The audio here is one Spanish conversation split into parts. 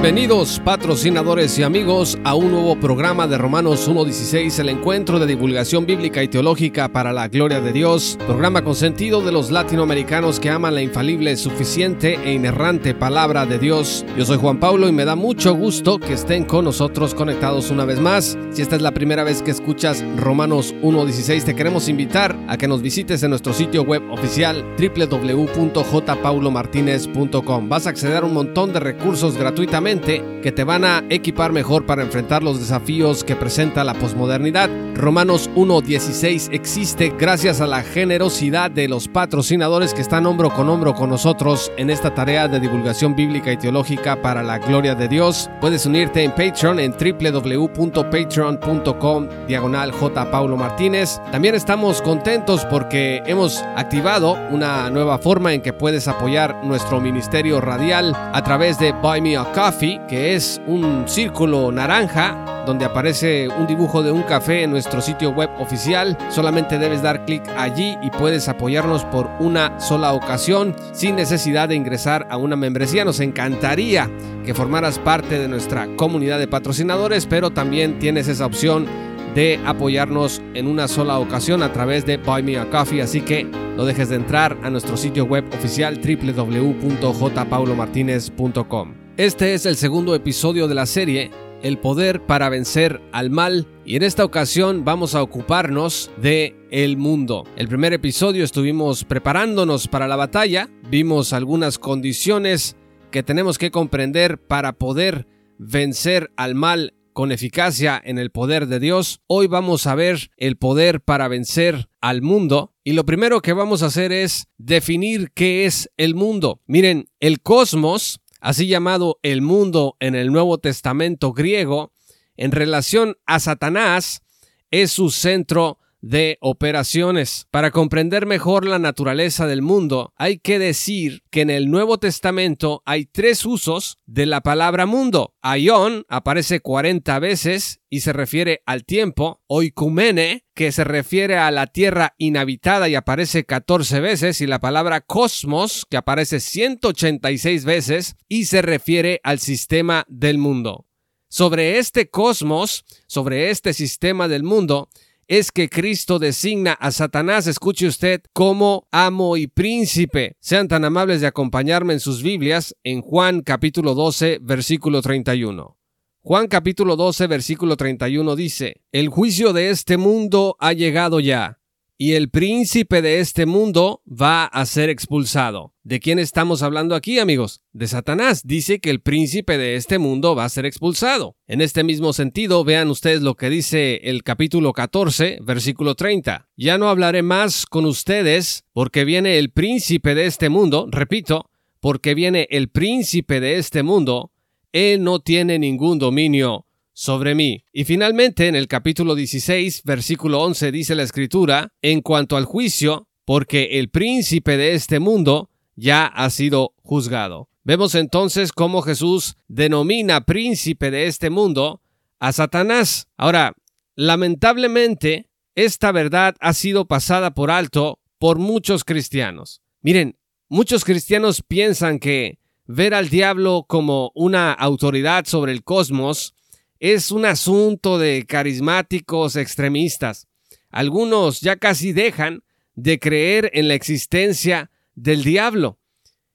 Bienvenidos patrocinadores y amigos a un nuevo programa de Romanos 1.16, el encuentro de divulgación bíblica y teológica para la gloria de Dios, programa con sentido de los latinoamericanos que aman la infalible, suficiente e inerrante palabra de Dios. Yo soy Juan Pablo y me da mucho gusto que estén con nosotros conectados una vez más. Si esta es la primera vez que escuchas Romanos 1.16, te queremos invitar a que nos visites en nuestro sitio web oficial www.jpaulomartinez.com. Vas a acceder a un montón de recursos gratuitamente que te van a equipar mejor para enfrentar los desafíos que presenta la posmodernidad. Romanos 1.16 existe gracias a la generosidad de los patrocinadores que están hombro con hombro con nosotros en esta tarea de divulgación bíblica y teológica para la gloria de Dios. Puedes unirte en Patreon en www.patreon.com diagonal J. Paulo Martínez. También estamos contentos porque hemos activado una nueva forma en que puedes apoyar nuestro ministerio radial a través de Buy Me a Coffee que es un círculo naranja donde aparece un dibujo de un café en nuestro sitio web oficial. Solamente debes dar clic allí y puedes apoyarnos por una sola ocasión sin necesidad de ingresar a una membresía. Nos encantaría que formaras parte de nuestra comunidad de patrocinadores, pero también tienes esa opción de apoyarnos en una sola ocasión a través de Buy Me a Coffee, así que no dejes de entrar a nuestro sitio web oficial www.jpaulomartinez.com. Este es el segundo episodio de la serie El poder para vencer al mal y en esta ocasión vamos a ocuparnos de el mundo. El primer episodio estuvimos preparándonos para la batalla, vimos algunas condiciones que tenemos que comprender para poder vencer al mal con eficacia en el poder de Dios. Hoy vamos a ver el poder para vencer al mundo. Y lo primero que vamos a hacer es definir qué es el mundo. Miren, el cosmos así llamado el mundo en el Nuevo Testamento griego, en relación a Satanás, es su centro de operaciones. Para comprender mejor la naturaleza del mundo, hay que decir que en el Nuevo Testamento hay tres usos de la palabra mundo. Aion aparece 40 veces y se refiere al tiempo. Oikumene, que se refiere a la tierra inhabitada y aparece 14 veces. Y la palabra cosmos, que aparece 186 veces y se refiere al sistema del mundo. Sobre este cosmos, sobre este sistema del mundo, es que Cristo designa a Satanás, escuche usted, como amo y príncipe. Sean tan amables de acompañarme en sus Biblias en Juan capítulo 12, versículo 31. Juan capítulo 12, versículo 31 dice, El juicio de este mundo ha llegado ya y el príncipe de este mundo va a ser expulsado. ¿De quién estamos hablando aquí, amigos? De Satanás. Dice que el príncipe de este mundo va a ser expulsado. En este mismo sentido, vean ustedes lo que dice el capítulo 14, versículo 30. Ya no hablaré más con ustedes porque viene el príncipe de este mundo, repito, porque viene el príncipe de este mundo, él no tiene ningún dominio sobre mí. Y finalmente en el capítulo 16, versículo 11 dice la escritura, en cuanto al juicio, porque el príncipe de este mundo ya ha sido juzgado. Vemos entonces cómo Jesús denomina príncipe de este mundo a Satanás. Ahora, lamentablemente, esta verdad ha sido pasada por alto por muchos cristianos. Miren, muchos cristianos piensan que ver al diablo como una autoridad sobre el cosmos es un asunto de carismáticos extremistas. Algunos ya casi dejan de creer en la existencia del diablo.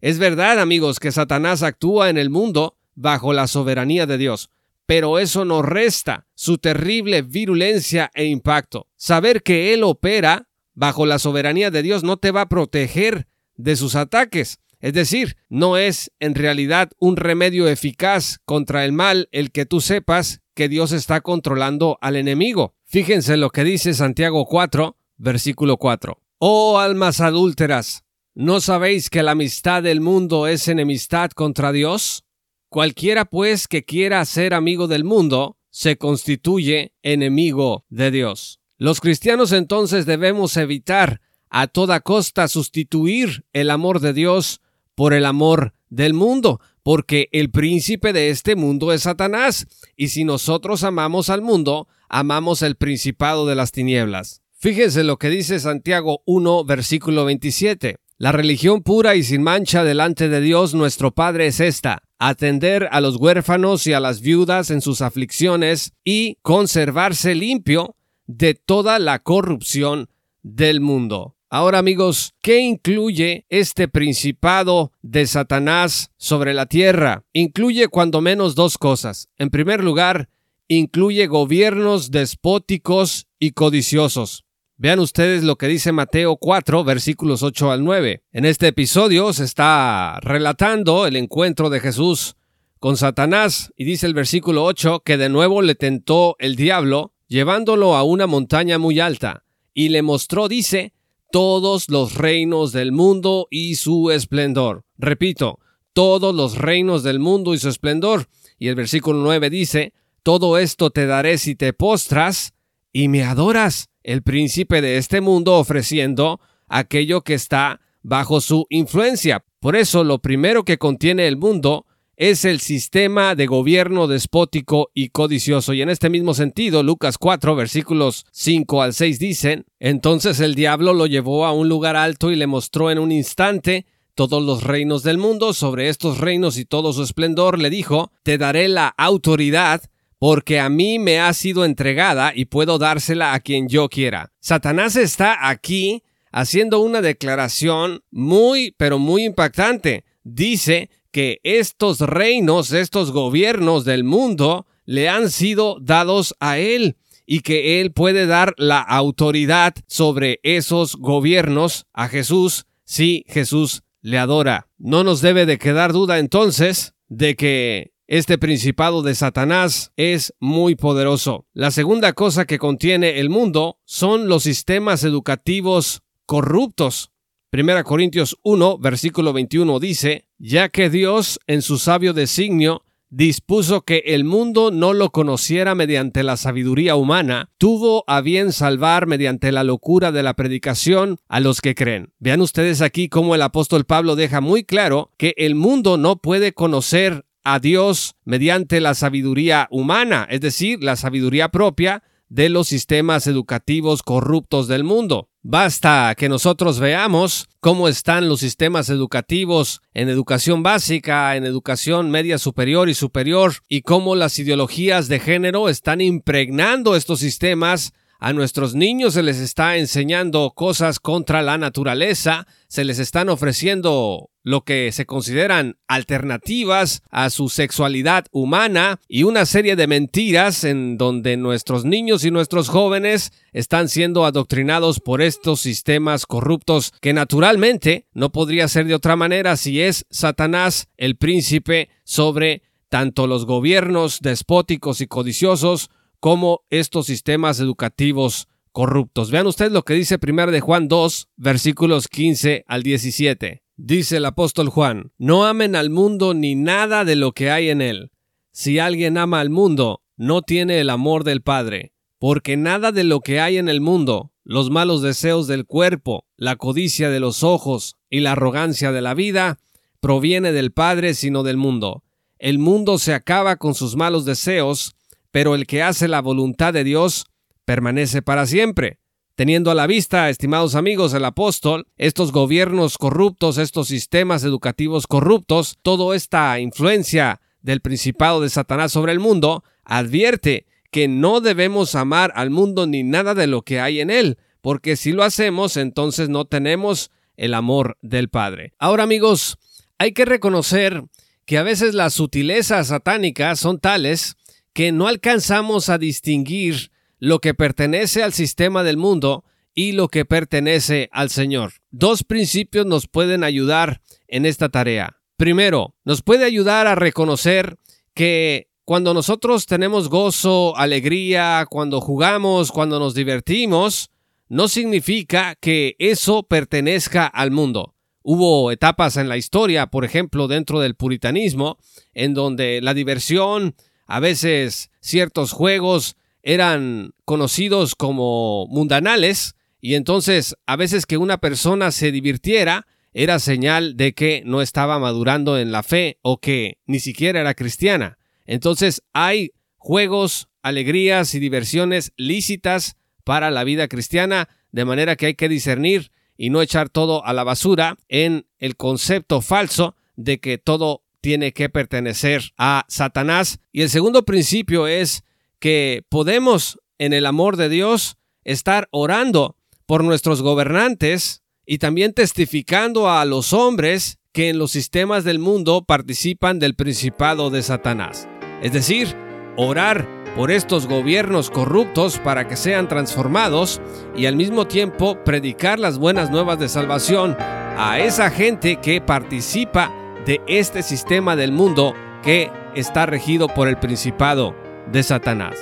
Es verdad, amigos, que Satanás actúa en el mundo bajo la soberanía de Dios, pero eso no resta su terrible virulencia e impacto. Saber que Él opera bajo la soberanía de Dios no te va a proteger de sus ataques. Es decir, no es en realidad un remedio eficaz contra el mal el que tú sepas que Dios está controlando al enemigo. Fíjense lo que dice Santiago 4, versículo 4. Oh almas adúlteras, ¿no sabéis que la amistad del mundo es enemistad contra Dios? Cualquiera pues que quiera ser amigo del mundo, se constituye enemigo de Dios. Los cristianos entonces debemos evitar a toda costa sustituir el amor de Dios por el amor del mundo, porque el príncipe de este mundo es Satanás, y si nosotros amamos al mundo, amamos el principado de las tinieblas. Fíjense lo que dice Santiago 1, versículo 27. La religión pura y sin mancha delante de Dios nuestro Padre es esta, atender a los huérfanos y a las viudas en sus aflicciones y conservarse limpio de toda la corrupción del mundo. Ahora amigos, ¿qué incluye este principado de Satanás sobre la tierra? Incluye cuando menos dos cosas. En primer lugar, incluye gobiernos despóticos y codiciosos. Vean ustedes lo que dice Mateo 4, versículos 8 al 9. En este episodio se está relatando el encuentro de Jesús con Satanás y dice el versículo 8 que de nuevo le tentó el diablo llevándolo a una montaña muy alta y le mostró, dice, todos los reinos del mundo y su esplendor. Repito, todos los reinos del mundo y su esplendor. Y el versículo 9 dice, todo esto te daré si te postras y me adoras el príncipe de este mundo ofreciendo aquello que está bajo su influencia. Por eso lo primero que contiene el mundo es el sistema de gobierno despótico y codicioso. Y en este mismo sentido, Lucas 4, versículos 5 al 6 dicen, Entonces el diablo lo llevó a un lugar alto y le mostró en un instante todos los reinos del mundo, sobre estos reinos y todo su esplendor, le dijo, Te daré la autoridad porque a mí me ha sido entregada y puedo dársela a quien yo quiera. Satanás está aquí haciendo una declaración muy, pero muy impactante. Dice que estos reinos, estos gobiernos del mundo, le han sido dados a él y que él puede dar la autoridad sobre esos gobiernos a Jesús si Jesús le adora. No nos debe de quedar duda entonces de que este principado de Satanás es muy poderoso. La segunda cosa que contiene el mundo son los sistemas educativos corruptos. Primera Corintios 1, versículo 21 dice, ya que Dios, en su sabio designio, dispuso que el mundo no lo conociera mediante la sabiduría humana, tuvo a bien salvar mediante la locura de la predicación a los que creen. Vean ustedes aquí cómo el apóstol Pablo deja muy claro que el mundo no puede conocer a Dios mediante la sabiduría humana, es decir, la sabiduría propia de los sistemas educativos corruptos del mundo. Basta que nosotros veamos cómo están los sistemas educativos en educación básica, en educación media superior y superior, y cómo las ideologías de género están impregnando estos sistemas a nuestros niños se les está enseñando cosas contra la naturaleza, se les están ofreciendo lo que se consideran alternativas a su sexualidad humana y una serie de mentiras en donde nuestros niños y nuestros jóvenes están siendo adoctrinados por estos sistemas corruptos que naturalmente no podría ser de otra manera si es Satanás el príncipe sobre tanto los gobiernos despóticos y codiciosos como estos sistemas educativos corruptos. Vean ustedes lo que dice 1 de Juan 2, versículos 15 al 17. Dice el apóstol Juan, no amen al mundo ni nada de lo que hay en él. Si alguien ama al mundo, no tiene el amor del Padre, porque nada de lo que hay en el mundo, los malos deseos del cuerpo, la codicia de los ojos y la arrogancia de la vida, proviene del Padre sino del mundo. El mundo se acaba con sus malos deseos, pero el que hace la voluntad de Dios permanece para siempre. Teniendo a la vista, estimados amigos, el apóstol, estos gobiernos corruptos, estos sistemas educativos corruptos, toda esta influencia del principado de Satanás sobre el mundo, advierte que no debemos amar al mundo ni nada de lo que hay en él, porque si lo hacemos, entonces no tenemos el amor del Padre. Ahora, amigos, hay que reconocer que a veces las sutilezas satánicas son tales que no alcanzamos a distinguir lo que pertenece al sistema del mundo y lo que pertenece al Señor. Dos principios nos pueden ayudar en esta tarea. Primero, nos puede ayudar a reconocer que cuando nosotros tenemos gozo, alegría, cuando jugamos, cuando nos divertimos, no significa que eso pertenezca al mundo. Hubo etapas en la historia, por ejemplo, dentro del puritanismo, en donde la diversión, a veces ciertos juegos eran conocidos como mundanales y entonces a veces que una persona se divirtiera era señal de que no estaba madurando en la fe o que ni siquiera era cristiana. Entonces hay juegos, alegrías y diversiones lícitas para la vida cristiana, de manera que hay que discernir y no echar todo a la basura en el concepto falso de que todo tiene que pertenecer a Satanás. Y el segundo principio es que podemos, en el amor de Dios, estar orando por nuestros gobernantes y también testificando a los hombres que en los sistemas del mundo participan del principado de Satanás. Es decir, orar por estos gobiernos corruptos para que sean transformados y al mismo tiempo predicar las buenas nuevas de salvación a esa gente que participa de este sistema del mundo que está regido por el principado de Satanás.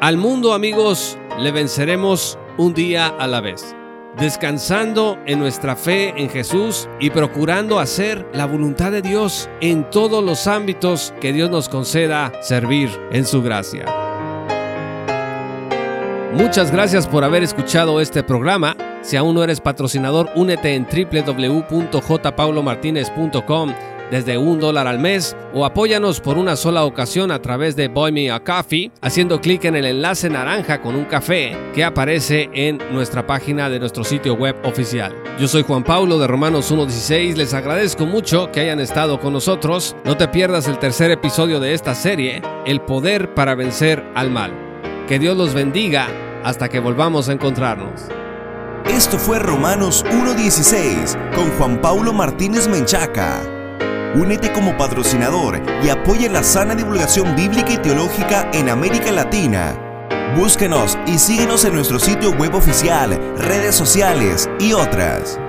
Al mundo, amigos, le venceremos un día a la vez, descansando en nuestra fe en Jesús y procurando hacer la voluntad de Dios en todos los ámbitos que Dios nos conceda servir en su gracia. Muchas gracias por haber escuchado este programa. Si aún no eres patrocinador, únete en www.jpaulomartinez.com desde un dólar al mes o apóyanos por una sola ocasión a través de Buy Me a Coffee haciendo clic en el enlace naranja con un café que aparece en nuestra página de nuestro sitio web oficial. Yo soy Juan Paulo de Romanos 1.16, les agradezco mucho que hayan estado con nosotros. No te pierdas el tercer episodio de esta serie, El poder para vencer al mal. Que Dios los bendiga hasta que volvamos a encontrarnos. Esto fue Romanos 1.16 con Juan Paulo Martínez Menchaca. Únete como patrocinador y apoya la sana divulgación bíblica y teológica en América Latina. Búsquenos y síguenos en nuestro sitio web oficial, redes sociales y otras.